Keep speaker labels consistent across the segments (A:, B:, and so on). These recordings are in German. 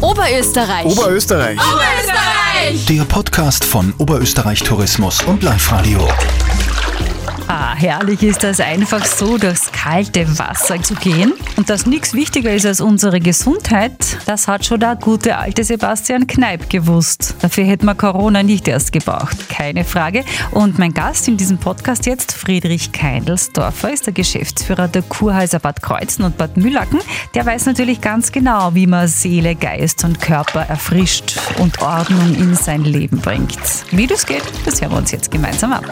A: Oberösterreich.
B: Oberösterreich.
A: Oberösterreich.
C: Der Podcast von Oberösterreich Tourismus und Live Radio.
D: Ah, herrlich ist das einfach so, durchs kalte Wasser zu gehen. Und dass nichts wichtiger ist als unsere Gesundheit, das hat schon der gute alte Sebastian Kneip gewusst. Dafür hätte man Corona nicht erst gebraucht, keine Frage. Und mein Gast in diesem Podcast jetzt, Friedrich Keindelsdorfer, ist der Geschäftsführer der Kurhäuser Bad Kreuzen und Bad Mühlacken. Der weiß natürlich ganz genau, wie man Seele, Geist und Körper erfrischt und Ordnung in sein Leben bringt. Wie das geht, das hören wir uns jetzt gemeinsam ab.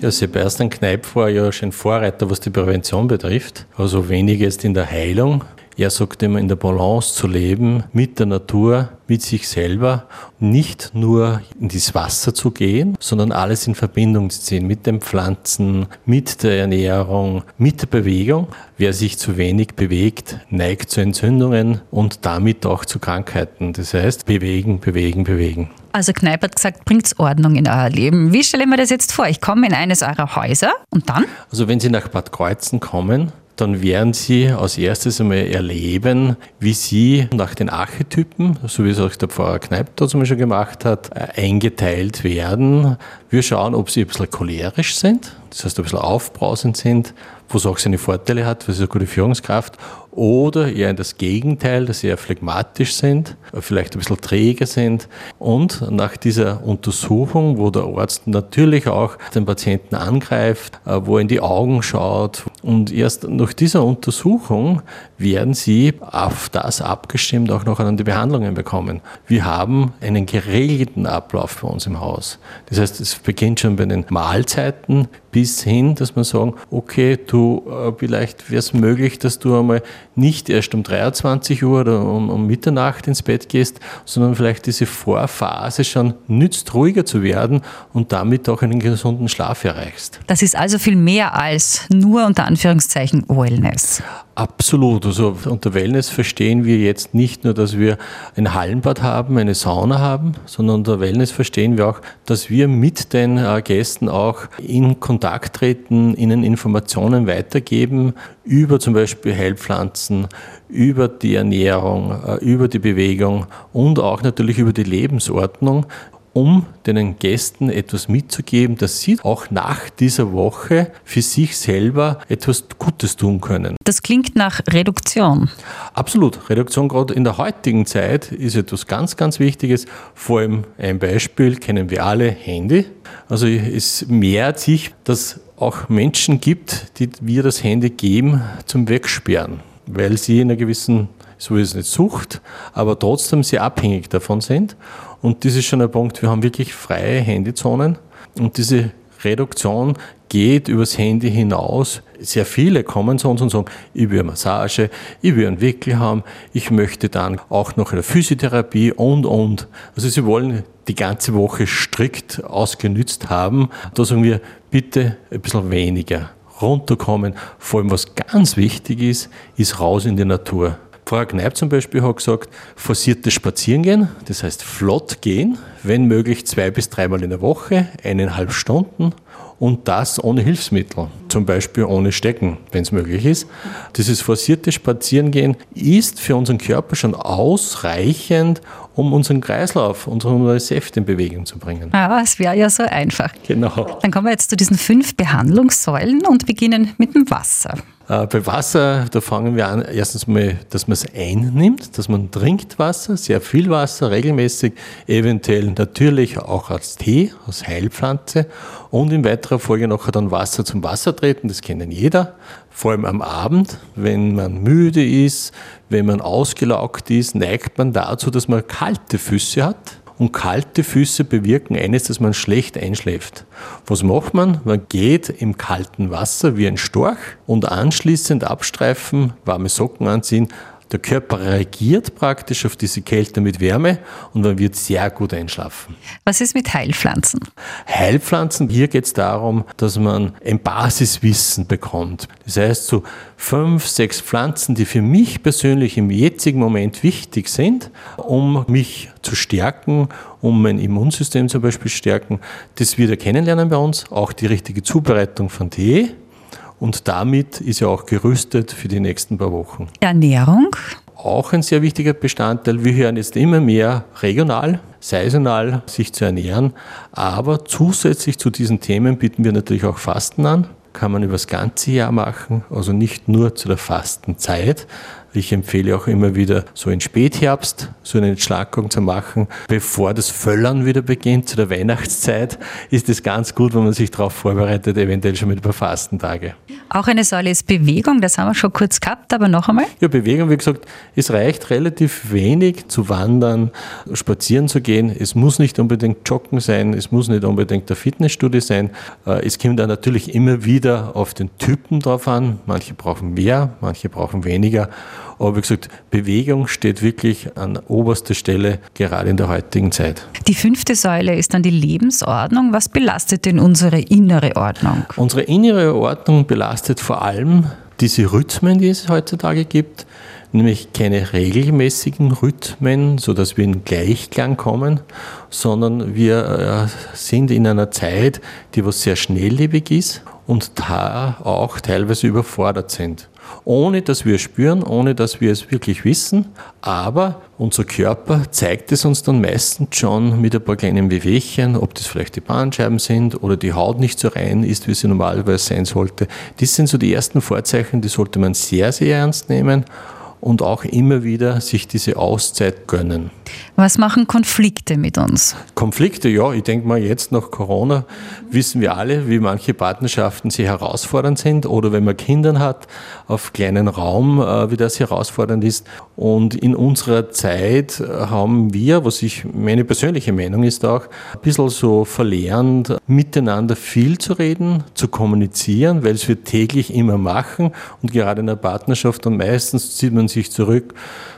E: Ja, Sebastian Kneip war ja schon Vorreiter, was die Prävention betrifft. Also wenig jetzt in der Heilung. Er sagt immer, in der Balance zu leben, mit der Natur, mit sich selber, nicht nur in das Wasser zu gehen, sondern alles in Verbindung zu ziehen, mit den Pflanzen, mit der Ernährung, mit der Bewegung. Wer sich zu wenig bewegt, neigt zu Entzündungen und damit auch zu Krankheiten. Das heißt, bewegen, bewegen, bewegen.
D: Also Kneipp hat gesagt, bringt's Ordnung in euer Leben. Wie stelle ich mir das jetzt vor? Ich komme in eines eurer Häuser und dann?
E: Also wenn Sie nach Bad Kreuzen kommen, dann werden Sie als erstes einmal erleben, wie Sie nach den Archetypen, so wie es auch der Pfarrer Kneipp da zum Beispiel gemacht hat, äh, eingeteilt werden. Wir schauen, ob Sie ein bisschen cholerisch sind, das heißt ein bisschen aufbrausend sind, wo es auch seine Vorteile hat, weil sie eine gute Führungskraft, oder eher in das Gegenteil, dass sie eher phlegmatisch sind, vielleicht ein bisschen träger sind. Und nach dieser Untersuchung, wo der Arzt natürlich auch den Patienten angreift, äh, wo er in die Augen schaut, und erst nach dieser Untersuchung werden sie auf das abgestimmt auch noch an die Behandlungen bekommen. Wir haben einen geregelten Ablauf bei uns im Haus. Das heißt, es beginnt schon bei den Mahlzeiten bis hin, dass man sagen, okay, du, äh, vielleicht wäre es möglich, dass du einmal nicht erst um 23 Uhr oder um, um, Mitternacht ins Bett gehst, sondern vielleicht diese Vorphase schon nützt, ruhiger zu werden und damit auch einen gesunden Schlaf erreichst.
D: Das ist also viel mehr als nur unter Anführungszeichen Wellness.
E: Absolut. Also unter Wellness verstehen wir jetzt nicht nur, dass wir ein Hallenbad haben, eine Sauna haben, sondern unter Wellness verstehen wir auch, dass wir mit den äh, Gästen auch in Kontakt treten, ihnen Informationen weitergeben über zum Beispiel Heilpflanzen, über die Ernährung, äh, über die Bewegung und auch natürlich über die Lebensordnung um den Gästen etwas mitzugeben, dass sie auch nach dieser Woche für sich selber etwas Gutes tun können.
D: Das klingt nach Reduktion.
E: Absolut. Reduktion gerade in der heutigen Zeit ist etwas ganz, ganz Wichtiges. Vor allem ein Beispiel kennen wir alle, Handy. Also es mehrt sich, dass auch Menschen gibt, die wir das Handy geben zum Wegsperren, weil sie in einer gewissen so ist es nicht Sucht, aber trotzdem sehr abhängig davon sind. Und das ist schon ein Punkt, wir haben wirklich freie Handyzonen und diese Reduktion geht übers Handy hinaus. Sehr viele kommen zu uns und sagen, ich will eine Massage, ich will einen Wickel haben, ich möchte dann auch noch eine Physiotherapie und, und. Also sie wollen die ganze Woche strikt ausgenützt haben. Da sagen wir, bitte ein bisschen weniger runterkommen. Vor allem, was ganz wichtig ist, ist raus in die Natur. Frau Kneip zum Beispiel hat gesagt, forciertes Spazierengehen, das heißt flott gehen, wenn möglich zwei bis dreimal in der Woche, eineinhalb Stunden und das ohne Hilfsmittel, zum Beispiel ohne Stecken, wenn es möglich ist. Dieses forcierte Spazierengehen ist für unseren Körper schon ausreichend, um unseren Kreislauf, unsere Säfte in Bewegung zu bringen.
D: Ja, es wäre ja so einfach.
E: Genau.
D: Dann kommen wir jetzt zu diesen fünf Behandlungssäulen und beginnen mit dem Wasser.
E: Äh, bei Wasser, da fangen wir an, erstens mal, dass man es einnimmt, dass man trinkt Wasser, sehr viel Wasser, regelmäßig, eventuell natürlich auch als Tee, als Heilpflanze und in weiterer Folge noch dann Wasser zum Wasser treten, das kennen jeder, vor allem am Abend, wenn man müde ist, wenn man ausgelaugt ist, neigt man dazu, dass man kalte Füße hat und kalte Füße bewirken eines, dass man schlecht einschläft. Was macht man? Man geht im kalten Wasser wie ein Storch und anschließend abstreifen, warme Socken anziehen, der Körper reagiert praktisch auf diese Kälte mit Wärme und man wird sehr gut einschlafen.
D: Was ist mit Heilpflanzen?
E: Heilpflanzen, hier geht es darum, dass man ein Basiswissen bekommt. Das heißt, so fünf, sechs Pflanzen, die für mich persönlich im jetzigen Moment wichtig sind, um mich zu stärken, um mein Immunsystem zum Beispiel zu stärken, das wir da kennenlernen bei uns. Auch die richtige Zubereitung von Tee und damit ist er auch gerüstet für die nächsten paar Wochen.
D: Ernährung?
E: auch ein sehr wichtiger Bestandteil. Wir hören jetzt immer mehr regional, saisonal sich zu ernähren, aber zusätzlich zu diesen Themen bieten wir natürlich auch Fasten an. Kann man über das ganze Jahr machen, also nicht nur zu der Fastenzeit, ich empfehle auch immer wieder so in Spätherbst so eine Entschlackung zu machen. Bevor das Völlern wieder beginnt, zu der Weihnachtszeit, ist es ganz gut, wenn man sich darauf vorbereitet, eventuell schon mit ein paar Fastentage.
D: Auch eine Säule ist Bewegung, das haben wir schon kurz gehabt, aber noch einmal.
E: Ja, Bewegung, wie gesagt, es reicht relativ wenig zu wandern, spazieren zu gehen. Es muss nicht unbedingt Joggen sein, es muss nicht unbedingt der Fitnessstudio sein. Äh, es kommt dann natürlich immer wieder auf den Typen drauf an. Manche brauchen mehr, manche brauchen weniger. Aber wie gesagt, Bewegung steht wirklich an oberster Stelle, gerade in der heutigen Zeit.
D: Die fünfte Säule ist dann die Lebensordnung. Was belastet denn unsere innere Ordnung?
E: Unsere innere Ordnung belastet vor allem diese Rhythmen, die es heutzutage gibt, nämlich keine regelmäßigen Rhythmen, sodass wir in Gleichklang kommen, sondern wir äh, sind in einer Zeit, die was sehr schnelllebig ist und da auch teilweise überfordert sind ohne dass wir es spüren, ohne dass wir es wirklich wissen. Aber unser Körper zeigt es uns dann meistens schon mit ein paar kleinen Wehwehchen, ob das vielleicht die Bandscheiben sind oder die Haut nicht so rein ist, wie sie normalerweise sein sollte. Das sind so die ersten Vorzeichen, die sollte man sehr, sehr ernst nehmen und auch immer wieder sich diese Auszeit gönnen.
D: Was machen Konflikte mit uns?
E: Konflikte, ja, ich denke mal, jetzt nach Corona wissen wir alle, wie manche Partnerschaften sehr herausfordernd sind oder wenn man Kinder hat, auf kleinen Raum, äh, wie das herausfordernd ist. Und in unserer Zeit haben wir, was ich, meine persönliche Meinung ist auch, ein bisschen so verlernt, miteinander viel zu reden, zu kommunizieren, weil es wir täglich immer machen und gerade in der Partnerschaft dann meistens zieht man sich zurück,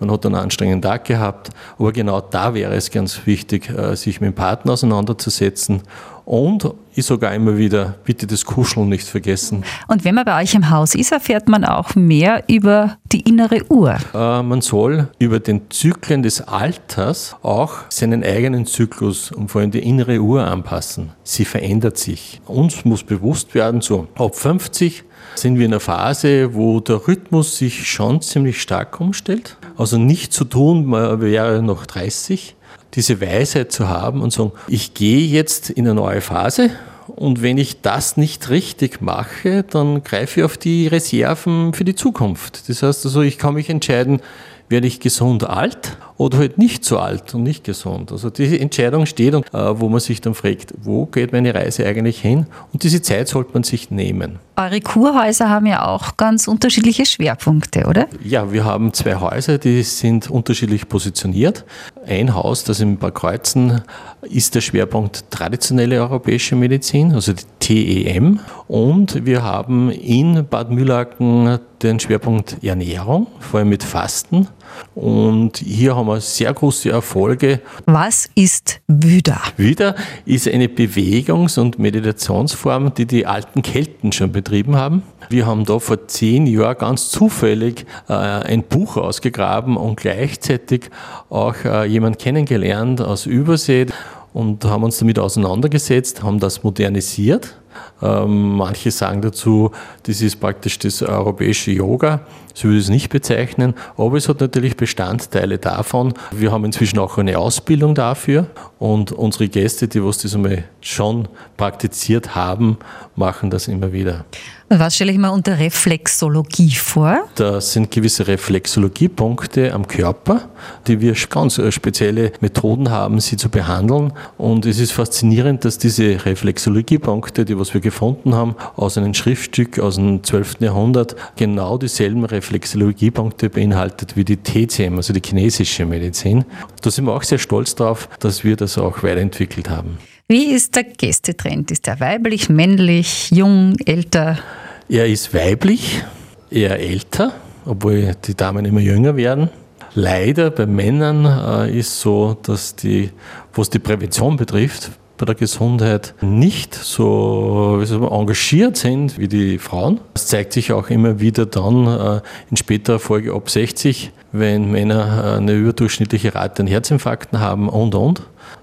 E: man hat einen anstrengenden Tag gehabt, aber genau da wäre es ganz wichtig, äh, sich mit dem Partner auseinanderzusetzen und ich sogar immer wieder, bitte das Kuscheln nicht vergessen.
D: Und wenn man bei euch im Haus ist, erfährt man auch mehr über die innere Uhr.
E: Äh, man soll über den Zyklen des Alters auch seinen eigenen Zyklus und vor allem die innere Uhr anpassen. Sie verändert sich. Uns muss bewusst werden, so ab 50 sind wir in einer Phase, wo der Rhythmus sich schon ziemlich stark umstellt. Also nicht zu tun, man wäre noch 30. Diese Weisheit zu haben und sagen, ich gehe jetzt in eine neue Phase und wenn ich das nicht richtig mache, dann greife ich auf die Reserven für die Zukunft. Das heißt also, ich kann mich entscheiden, werde ich gesund alt oder halt nicht so alt und nicht gesund. Also diese Entscheidung steht, und, äh, wo man sich dann fragt, wo geht meine Reise eigentlich hin? Und diese Zeit sollte man sich nehmen.
D: Eure Kurhäuser haben ja auch ganz unterschiedliche Schwerpunkte, oder?
E: Ja, wir haben zwei Häuser, die sind unterschiedlich positioniert. Ein Haus, das in Bad Kreuzen ist der Schwerpunkt traditionelle europäische Medizin, also die TEM. Und wir haben in Bad Mühlacken den Schwerpunkt Ernährung, vor allem mit Fasten. Und hier haben wir sehr große Erfolge.
D: Was ist Wüda?
E: Wüda ist eine Bewegungs- und Meditationsform, die die alten Kelten schon betrieben haben. Wir haben da vor zehn Jahren ganz zufällig äh, ein Buch ausgegraben und gleichzeitig auch äh, jemand kennengelernt aus Übersee und haben uns damit auseinandergesetzt, haben das modernisiert manche sagen dazu, das ist praktisch das europäische Yoga. So würde ich es nicht bezeichnen, aber es hat natürlich Bestandteile davon. Wir haben inzwischen auch eine Ausbildung dafür und unsere Gäste, die was das einmal schon praktiziert haben, machen das immer wieder.
D: Was stelle ich mir unter Reflexologie vor?
E: Das sind gewisse Reflexologiepunkte am Körper, die wir ganz äh, spezielle Methoden haben, sie zu behandeln. Und es ist faszinierend, dass diese Reflexologiepunkte, die was wir gefunden haben, aus einem Schriftstück aus dem 12. Jahrhundert, genau dieselben Reflexologiepunkte beinhaltet wie die TCM, also die chinesische Medizin. Da sind wir auch sehr stolz darauf, dass wir das auch weiterentwickelt haben.
D: Wie ist der Gästetrend? Ist er weiblich, männlich, jung, älter?
E: Er ist weiblich, eher älter, obwohl die Damen immer jünger werden. Leider bei Männern äh, ist so, dass die, was die Prävention betrifft, bei der Gesundheit nicht so man, engagiert sind wie die Frauen. Das zeigt sich auch immer wieder dann äh, in späterer Folge ab 60, wenn Männer äh, eine überdurchschnittliche Rate an Herzinfarkten haben und und.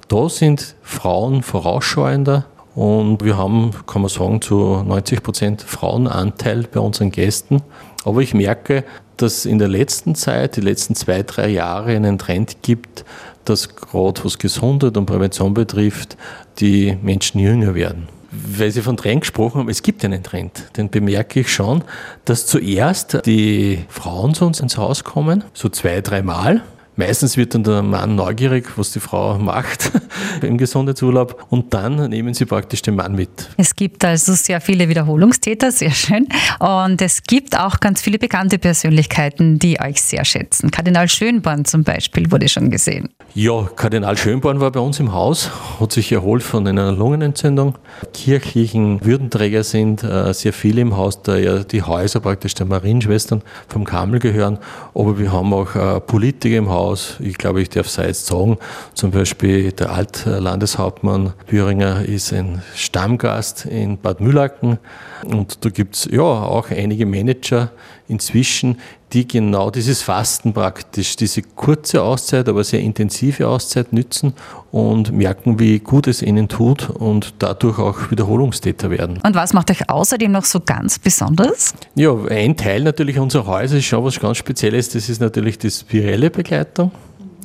E: Da sind Frauen vorausschauender Und wir haben, kann man sagen, zu 90 Prozent Frauenanteil bei unseren Gästen. Aber ich merke, dass in der letzten Zeit, die letzten zwei, drei Jahre, einen Trend gibt, dass gerade was Gesundheit und Prävention betrifft, die Menschen jünger werden. Weil Sie von Trend gesprochen haben, es gibt einen Trend. Den bemerke ich schon, dass zuerst die Frauen zu uns ins Haus kommen, so zwei, dreimal. Meistens wird dann der Mann neugierig, was die Frau macht im Gesundheitsurlaub und dann nehmen sie praktisch den Mann mit.
D: Es gibt also sehr viele Wiederholungstäter, sehr schön. Und es gibt auch ganz viele bekannte Persönlichkeiten, die euch sehr schätzen. Kardinal Schönborn zum Beispiel wurde schon gesehen.
E: Ja, Kardinal Schönborn war bei uns im Haus, hat sich erholt von einer Lungenentzündung. Kirchlichen Würdenträger sind äh, sehr viele im Haus, da ja die Häuser praktisch der Marienschwestern vom Kamel gehören. Aber wir haben auch äh, Politiker im Haus aus. Ich glaube, ich darf es jetzt sagen. Zum Beispiel der Altlandeshauptmann Büringer ist ein Stammgast in Bad Mühlacken. Und da gibt es ja auch einige Manager inzwischen, die genau dieses Fasten praktisch, diese kurze Auszeit, aber sehr intensive Auszeit nützen und merken, wie gut es ihnen tut und dadurch auch Wiederholungstäter werden.
D: Und was macht euch außerdem noch so ganz besonders?
E: Ja, ein Teil natürlich unserer Häuser ist schon was ganz Spezielles, das ist natürlich die spirelle Begleitung.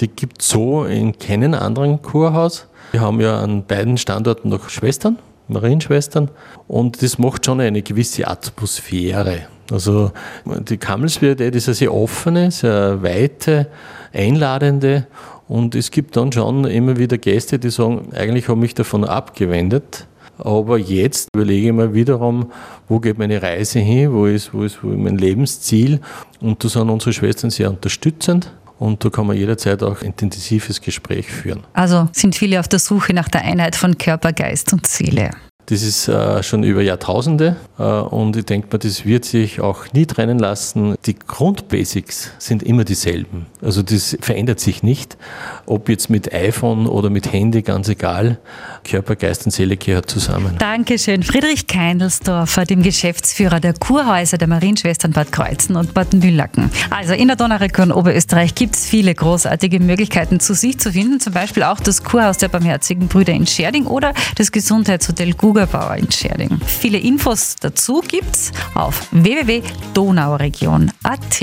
E: Die gibt es so in keinem anderen Kurhaus. Wir haben ja an beiden Standorten noch Schwestern, Marienschwestern, und das macht schon eine gewisse Atmosphäre. Also die Kammelsbierdate ist eine sehr offene, sehr weite, einladende und es gibt dann schon immer wieder Gäste, die sagen, eigentlich habe ich mich davon abgewendet. Aber jetzt überlege ich mir wiederum, wo geht meine Reise hin, wo ist, wo ist, wo ist mein Lebensziel. Und da sind unsere Schwestern sehr unterstützend. Und da kann man jederzeit auch intensives Gespräch führen.
D: Also sind viele auf der Suche nach der Einheit von Körper, Geist und Seele.
E: Das ist äh, schon über Jahrtausende äh, und ich denke mal, das wird sich auch nie trennen lassen. Die Grundbasics sind immer dieselben. Also das verändert sich nicht. Ob jetzt mit iPhone oder mit Handy, ganz egal. Körper, Geist und Seele gehört zusammen.
D: Dankeschön. Friedrich Keindelsdorfer, dem Geschäftsführer der Kurhäuser der Marienschwestern Bad Kreuzen und Bad Mühlacken. Also in der Donauregion Oberösterreich gibt es viele großartige Möglichkeiten zu sich zu finden. Zum Beispiel auch das Kurhaus der Barmherzigen Brüder in Scherding oder das Gesundheitshotel Google Rugerbauer in Scherding. Viele Infos dazu gibt's auf www.donauregion.at.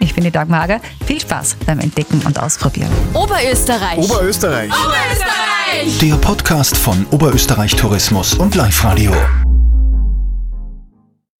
D: Ich bin die Dagmar Ager. Viel Spaß beim Entdecken und Ausprobieren.
A: Oberösterreich.
C: Oberösterreich.
A: Oberösterreich.
C: Der Podcast von Oberösterreich Tourismus und Live Radio.